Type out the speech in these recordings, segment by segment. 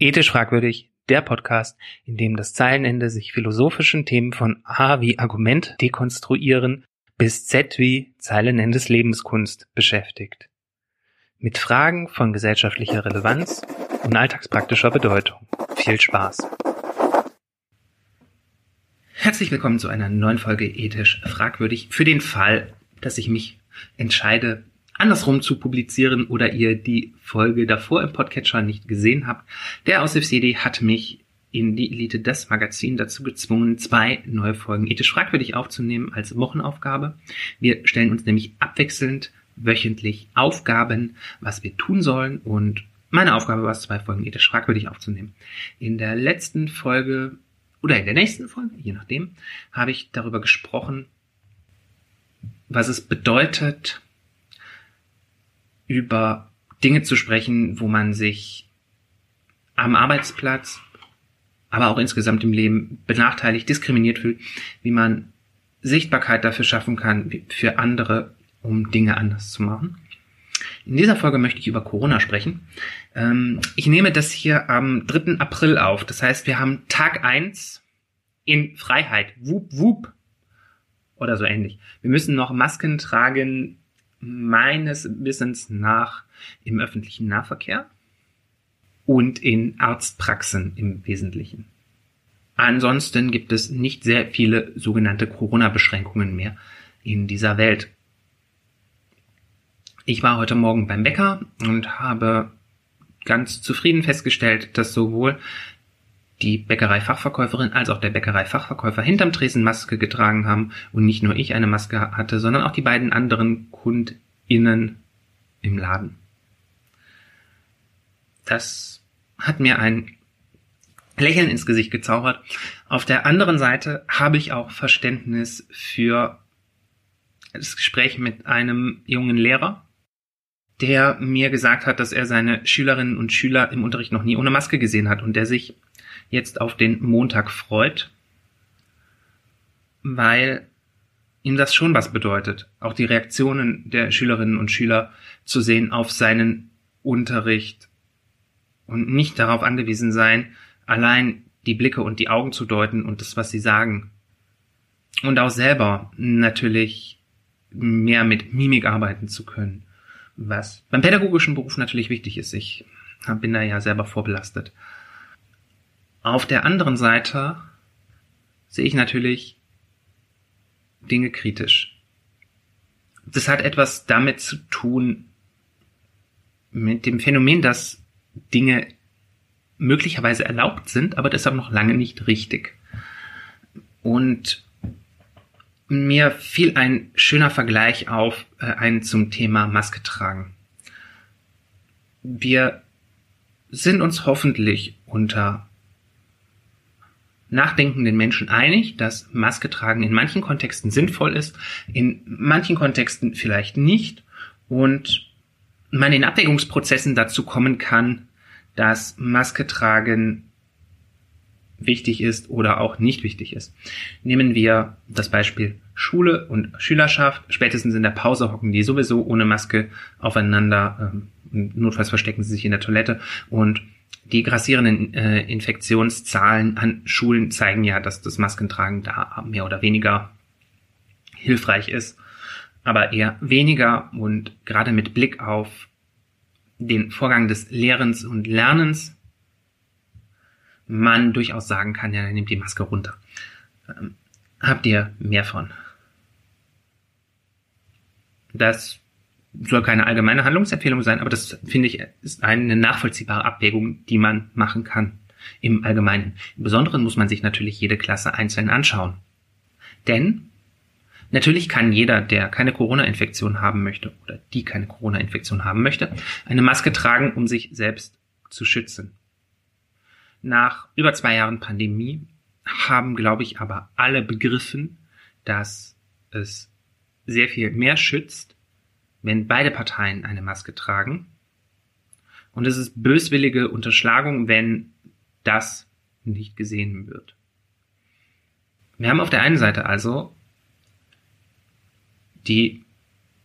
Ethisch fragwürdig, der Podcast, in dem das Zeilenende sich philosophischen Themen von A wie Argument dekonstruieren bis Z wie Zeilenendes Lebenskunst beschäftigt. Mit Fragen von gesellschaftlicher Relevanz und alltagspraktischer Bedeutung. Viel Spaß! Herzlich willkommen zu einer neuen Folge Ethisch fragwürdig für den Fall, dass ich mich entscheide, andersrum zu publizieren oder ihr die Folge davor im Podcatcher nicht gesehen habt. Der Aushilf CD hat mich in die Elite des Magazin dazu gezwungen, zwei neue Folgen ethisch fragwürdig aufzunehmen als Wochenaufgabe. Wir stellen uns nämlich abwechselnd wöchentlich Aufgaben, was wir tun sollen und meine Aufgabe war es, zwei Folgen ethisch fragwürdig aufzunehmen. In der letzten Folge oder in der nächsten Folge, je nachdem, habe ich darüber gesprochen, was es bedeutet, über Dinge zu sprechen, wo man sich am Arbeitsplatz, aber auch insgesamt im Leben benachteiligt, diskriminiert fühlt, wie man Sichtbarkeit dafür schaffen kann für andere, um Dinge anders zu machen. In dieser Folge möchte ich über Corona sprechen. Ähm, ich nehme das hier am 3. April auf. Das heißt, wir haben Tag 1 in Freiheit. Wup, wup. Oder so ähnlich. Wir müssen noch Masken tragen meines Wissens nach im öffentlichen Nahverkehr und in Arztpraxen im Wesentlichen. Ansonsten gibt es nicht sehr viele sogenannte Corona-Beschränkungen mehr in dieser Welt. Ich war heute Morgen beim Bäcker und habe ganz zufrieden festgestellt, dass sowohl die Bäckereifachverkäuferin als auch der Bäckereifachverkäufer hinterm Tresen Maske getragen haben und nicht nur ich eine Maske hatte, sondern auch die beiden anderen KundInnen im Laden. Das hat mir ein Lächeln ins Gesicht gezaubert. Auf der anderen Seite habe ich auch Verständnis für das Gespräch mit einem jungen Lehrer, der mir gesagt hat, dass er seine Schülerinnen und Schüler im Unterricht noch nie ohne Maske gesehen hat und der sich jetzt auf den Montag freut, weil ihm das schon was bedeutet, auch die Reaktionen der Schülerinnen und Schüler zu sehen auf seinen Unterricht und nicht darauf angewiesen sein, allein die Blicke und die Augen zu deuten und das, was sie sagen. Und auch selber natürlich mehr mit Mimik arbeiten zu können, was beim pädagogischen Beruf natürlich wichtig ist. Ich bin da ja selber vorbelastet. Auf der anderen Seite sehe ich natürlich Dinge kritisch. Das hat etwas damit zu tun, mit dem Phänomen, dass Dinge möglicherweise erlaubt sind, aber deshalb noch lange nicht richtig. Und mir fiel ein schöner Vergleich auf, äh, ein zum Thema Maske tragen. Wir sind uns hoffentlich unter nachdenkenden Menschen einig, dass Maske tragen in manchen Kontexten sinnvoll ist, in manchen Kontexten vielleicht nicht und man in Abwägungsprozessen dazu kommen kann, dass Maske tragen wichtig ist oder auch nicht wichtig ist. Nehmen wir das Beispiel Schule und Schülerschaft. Spätestens in der Pause hocken die sowieso ohne Maske aufeinander. Ähm, notfalls verstecken sie sich in der Toilette und die grassierenden äh, Infektionszahlen an Schulen zeigen ja, dass das Maskentragen da mehr oder weniger hilfreich ist, aber eher weniger und gerade mit Blick auf den Vorgang des Lehrens und Lernens man durchaus sagen kann, ja, nimmt die Maske runter. Ähm, habt ihr mehr von? Das soll keine allgemeine Handlungsempfehlung sein, aber das finde ich ist eine nachvollziehbare Abwägung, die man machen kann im Allgemeinen. Im Besonderen muss man sich natürlich jede Klasse einzeln anschauen. Denn natürlich kann jeder, der keine Corona-Infektion haben möchte oder die keine Corona-Infektion haben möchte, eine Maske tragen, um sich selbst zu schützen. Nach über zwei Jahren Pandemie haben, glaube ich, aber alle begriffen, dass es sehr viel mehr schützt, wenn beide Parteien eine Maske tragen. Und es ist böswillige Unterschlagung, wenn das nicht gesehen wird. Wir haben auf der einen Seite also die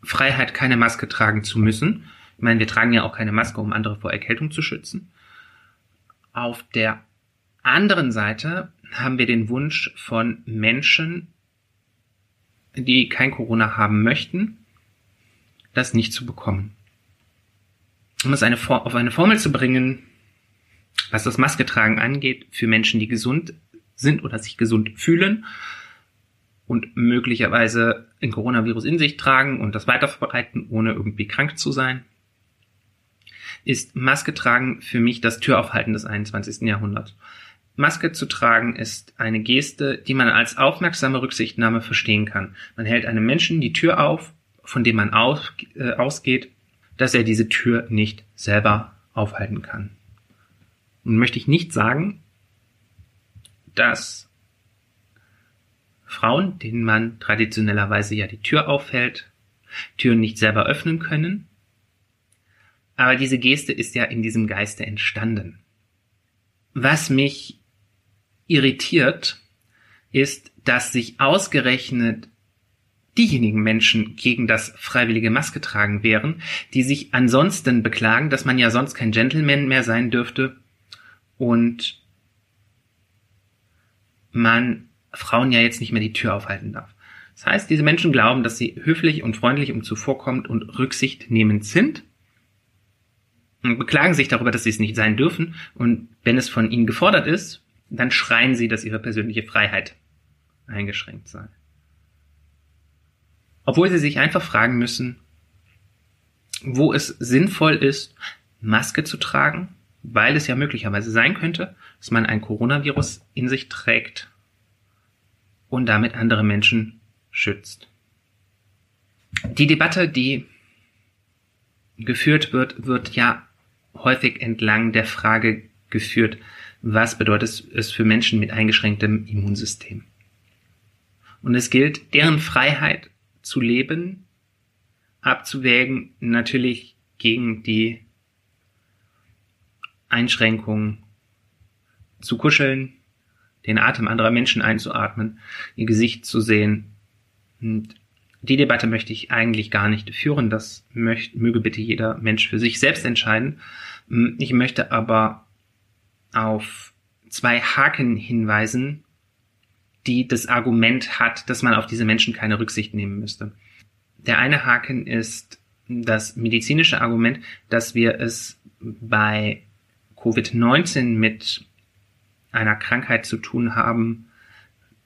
Freiheit, keine Maske tragen zu müssen. Ich meine, wir tragen ja auch keine Maske, um andere vor Erkältung zu schützen. Auf der anderen Seite haben wir den Wunsch von Menschen, die kein Corona haben möchten, das nicht zu bekommen. Um es eine, auf eine Formel zu bringen, was das Masketragen angeht, für Menschen, die gesund sind oder sich gesund fühlen und möglicherweise ein Coronavirus in sich tragen und das weiterverbreiten, ohne irgendwie krank zu sein, ist Maske tragen für mich das Türaufhalten des 21. Jahrhunderts. Maske zu tragen ist eine Geste, die man als aufmerksame Rücksichtnahme verstehen kann. Man hält einem Menschen die Tür auf, von dem man aus, äh, ausgeht, dass er diese Tür nicht selber aufhalten kann. Nun möchte ich nicht sagen, dass Frauen, denen man traditionellerweise ja die Tür aufhält, Türen nicht selber öffnen können. Aber diese Geste ist ja in diesem Geiste entstanden. Was mich irritiert, ist, dass sich ausgerechnet diejenigen Menschen gegen das freiwillige Maske tragen wären, die sich ansonsten beklagen, dass man ja sonst kein Gentleman mehr sein dürfte und man Frauen ja jetzt nicht mehr die Tür aufhalten darf. Das heißt, diese Menschen glauben, dass sie höflich und freundlich und zuvorkommend und rücksichtnehmend sind und beklagen sich darüber, dass sie es nicht sein dürfen. Und wenn es von ihnen gefordert ist, dann schreien sie, dass ihre persönliche Freiheit eingeschränkt sei. Obwohl sie sich einfach fragen müssen, wo es sinnvoll ist, Maske zu tragen, weil es ja möglicherweise sein könnte, dass man ein Coronavirus in sich trägt und damit andere Menschen schützt. Die Debatte, die geführt wird, wird ja häufig entlang der Frage geführt, was bedeutet es für Menschen mit eingeschränktem Immunsystem. Und es gilt, deren Freiheit zu leben, abzuwägen, natürlich gegen die Einschränkungen zu kuscheln, den Atem anderer Menschen einzuatmen, ihr Gesicht zu sehen. Und die Debatte möchte ich eigentlich gar nicht führen. Das möchte, möge bitte jeder Mensch für sich selbst entscheiden. Ich möchte aber auf zwei Haken hinweisen, die das Argument hat, dass man auf diese Menschen keine Rücksicht nehmen müsste. Der eine Haken ist das medizinische Argument, dass wir es bei Covid-19 mit einer Krankheit zu tun haben,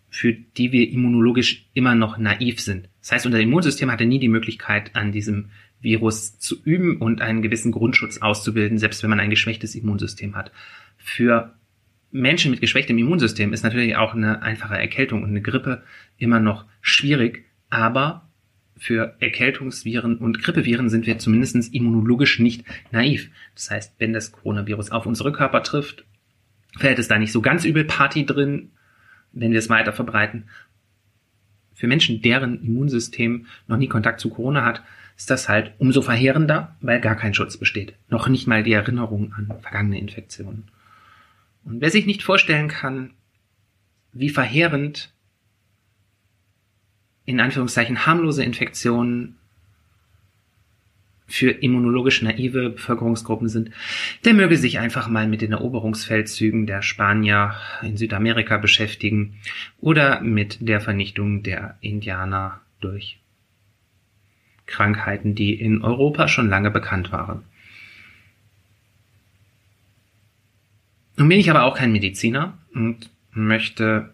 für die wir immunologisch immer noch naiv sind. Das heißt, unser Immunsystem hatte nie die Möglichkeit, an diesem Virus zu üben und einen gewissen Grundschutz auszubilden, selbst wenn man ein geschwächtes Immunsystem hat. Für Menschen mit geschwächtem Immunsystem ist natürlich auch eine einfache Erkältung und eine Grippe immer noch schwierig, aber für Erkältungsviren und Grippeviren sind wir zumindest immunologisch nicht naiv. Das heißt, wenn das Coronavirus auf unsere Körper trifft, fällt es da nicht so ganz übel Party drin, wenn wir es weiter verbreiten. Für Menschen, deren Immunsystem noch nie Kontakt zu Corona hat, ist das halt umso verheerender, weil gar kein Schutz besteht. Noch nicht mal die Erinnerung an vergangene Infektionen. Und wer sich nicht vorstellen kann, wie verheerend in Anführungszeichen harmlose Infektionen für immunologisch naive Bevölkerungsgruppen sind, der möge sich einfach mal mit den Eroberungsfeldzügen der Spanier in Südamerika beschäftigen oder mit der Vernichtung der Indianer durch Krankheiten, die in Europa schon lange bekannt waren. Nun bin ich aber auch kein Mediziner und möchte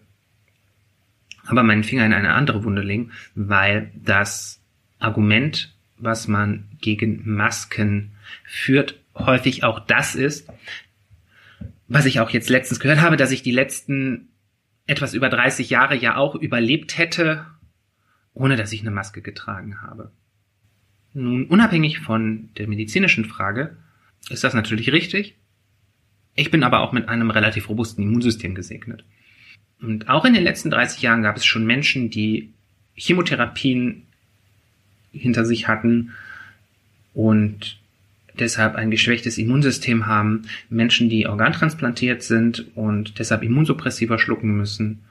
aber meinen Finger in eine andere Wunde legen, weil das Argument, was man gegen Masken führt, häufig auch das ist, was ich auch jetzt letztens gehört habe, dass ich die letzten etwas über 30 Jahre ja auch überlebt hätte, ohne dass ich eine Maske getragen habe. Nun, unabhängig von der medizinischen Frage, ist das natürlich richtig. Ich bin aber auch mit einem relativ robusten Immunsystem gesegnet. Und auch in den letzten 30 Jahren gab es schon Menschen, die Chemotherapien hinter sich hatten und deshalb ein geschwächtes Immunsystem haben, Menschen, die organtransplantiert sind und deshalb Immunsuppressiva schlucken müssen.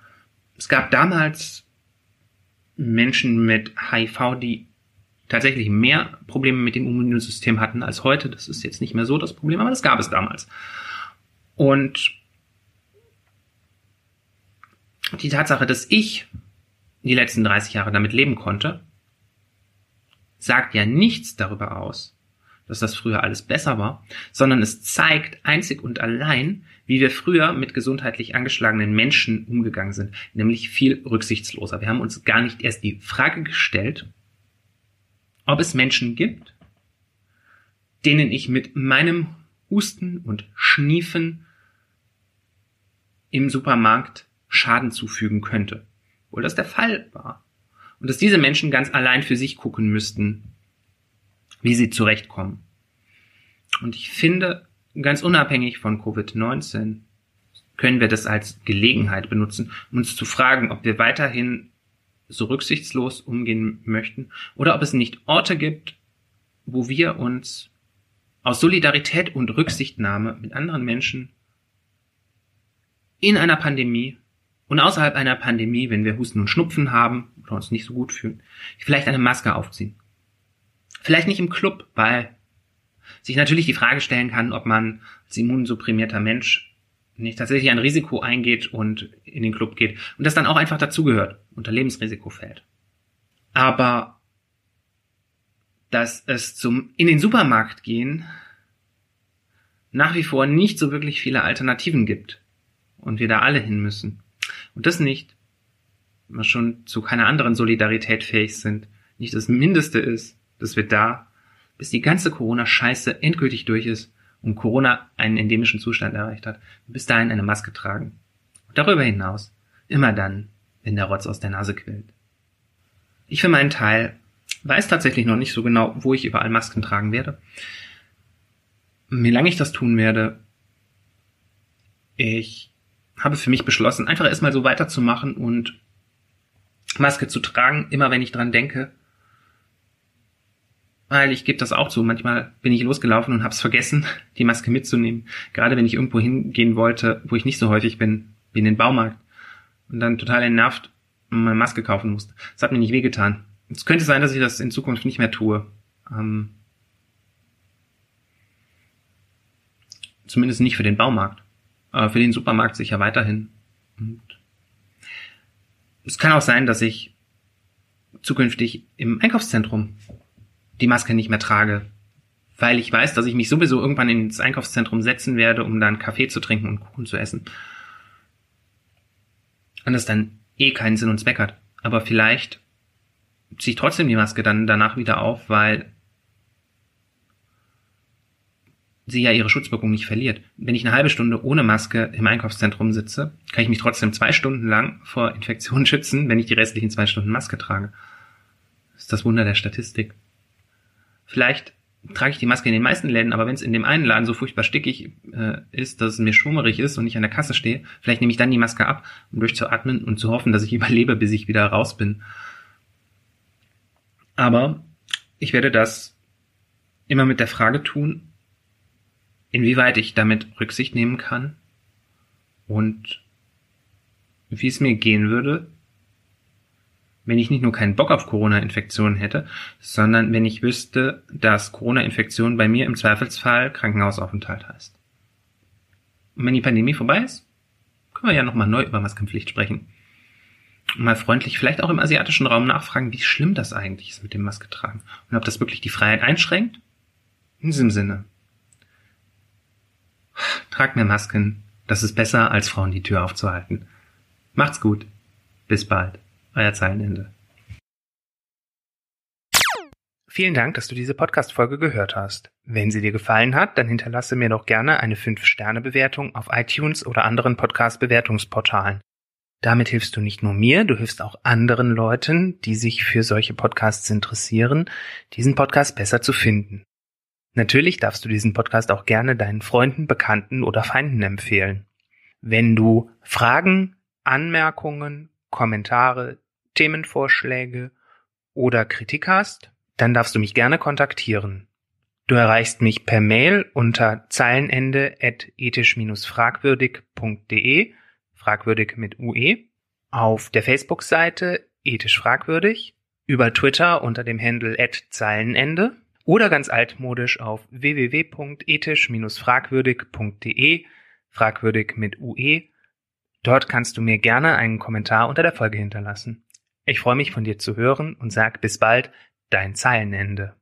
Es gab damals Menschen mit HIV, die tatsächlich mehr Probleme mit dem Immunsystem hatten als heute. Das ist jetzt nicht mehr so das Problem, aber das gab es damals. Und die Tatsache, dass ich die letzten 30 Jahre damit leben konnte, sagt ja nichts darüber aus, dass das früher alles besser war, sondern es zeigt einzig und allein, wie wir früher mit gesundheitlich angeschlagenen Menschen umgegangen sind, nämlich viel rücksichtsloser. Wir haben uns gar nicht erst die Frage gestellt, ob es Menschen gibt, denen ich mit meinem Husten und Schniefen im Supermarkt Schaden zufügen könnte. Obwohl das der Fall war. Und dass diese Menschen ganz allein für sich gucken müssten, wie sie zurechtkommen. Und ich finde, ganz unabhängig von Covid-19 können wir das als Gelegenheit benutzen, uns zu fragen, ob wir weiterhin so rücksichtslos umgehen möchten oder ob es nicht Orte gibt, wo wir uns aus Solidarität und Rücksichtnahme mit anderen Menschen in einer Pandemie und außerhalb einer Pandemie, wenn wir Husten und Schnupfen haben oder uns nicht so gut fühlen, vielleicht eine Maske aufziehen. Vielleicht nicht im Club, weil sich natürlich die Frage stellen kann, ob man als immunsupprimierter Mensch nicht tatsächlich ein Risiko eingeht und in den Club geht und das dann auch einfach dazugehört, unter Lebensrisiko fällt. Aber dass es zum in den Supermarkt gehen nach wie vor nicht so wirklich viele Alternativen gibt und wir da alle hin müssen. Und das nicht, was schon zu keiner anderen Solidarität fähig sind, nicht das Mindeste ist, dass wir da, bis die ganze Corona-Scheiße endgültig durch ist und Corona einen endemischen Zustand erreicht hat, bis dahin eine Maske tragen. Und darüber hinaus, immer dann, wenn der Rotz aus der Nase quillt. Ich für meinen Teil weiß tatsächlich noch nicht so genau, wo ich überall Masken tragen werde. Wie lange ich das tun werde, ich habe für mich beschlossen, einfach erstmal so weiterzumachen und Maske zu tragen, immer wenn ich dran denke. Weil ich gebe das auch zu. Manchmal bin ich losgelaufen und habe es vergessen, die Maske mitzunehmen. Gerade wenn ich irgendwo hingehen wollte, wo ich nicht so häufig bin, wie in den Baumarkt. Und dann total entnervt meine Maske kaufen musste. Das hat mir nicht wehgetan. Es könnte sein, dass ich das in Zukunft nicht mehr tue. Ähm, zumindest nicht für den Baumarkt. Aber für den Supermarkt sicher weiterhin. Und es kann auch sein, dass ich zukünftig im Einkaufszentrum die Maske nicht mehr trage, weil ich weiß, dass ich mich sowieso irgendwann ins Einkaufszentrum setzen werde, um dann Kaffee zu trinken und Kuchen zu essen. Und das dann eh keinen Sinn und Zweck hat. Aber vielleicht ziehe ich trotzdem die Maske dann danach wieder auf, weil sie ja ihre Schutzwirkung nicht verliert. Wenn ich eine halbe Stunde ohne Maske im Einkaufszentrum sitze, kann ich mich trotzdem zwei Stunden lang vor Infektionen schützen, wenn ich die restlichen zwei Stunden Maske trage. Das ist das Wunder der Statistik. Vielleicht trage ich die Maske in den meisten Läden, aber wenn es in dem einen Laden so furchtbar stickig äh, ist, dass es mir schwummerig ist und ich an der Kasse stehe, vielleicht nehme ich dann die Maske ab, um durchzuatmen und zu hoffen, dass ich überlebe, bis ich wieder raus bin. Aber ich werde das immer mit der Frage tun, inwieweit ich damit Rücksicht nehmen kann und wie es mir gehen würde, wenn ich nicht nur keinen Bock auf Corona-Infektionen hätte, sondern wenn ich wüsste, dass Corona-Infektion bei mir im Zweifelsfall Krankenhausaufenthalt heißt. Und wenn die Pandemie vorbei ist, können wir ja nochmal neu über Maskenpflicht sprechen. Mal freundlich vielleicht auch im asiatischen Raum nachfragen, wie schlimm das eigentlich ist mit dem Maske tragen und ob das wirklich die Freiheit einschränkt. In diesem Sinne. Tragt mehr Masken. Das ist besser, als Frauen die Tür aufzuhalten. Macht's gut. Bis bald. Euer Zeilenende. Vielen Dank, dass du diese Podcast-Folge gehört hast. Wenn sie dir gefallen hat, dann hinterlasse mir doch gerne eine 5-Sterne-Bewertung auf iTunes oder anderen Podcast-Bewertungsportalen. Damit hilfst du nicht nur mir, du hilfst auch anderen Leuten, die sich für solche Podcasts interessieren, diesen Podcast besser zu finden. Natürlich darfst du diesen Podcast auch gerne deinen Freunden, Bekannten oder Feinden empfehlen. Wenn du Fragen, Anmerkungen, Kommentare, Themenvorschläge oder Kritik hast, dann darfst du mich gerne kontaktieren. Du erreichst mich per Mail unter zeilenende at ethisch-fragwürdig.de, fragwürdig mit UE, auf der Facebook-Seite ethisch fragwürdig, über Twitter unter dem Handle Zeilenende oder ganz altmodisch auf www.ethisch-fragwürdig.de fragwürdig mit UE. Dort kannst du mir gerne einen Kommentar unter der Folge hinterlassen. Ich freue mich von dir zu hören und sag bis bald, dein Zeilenende.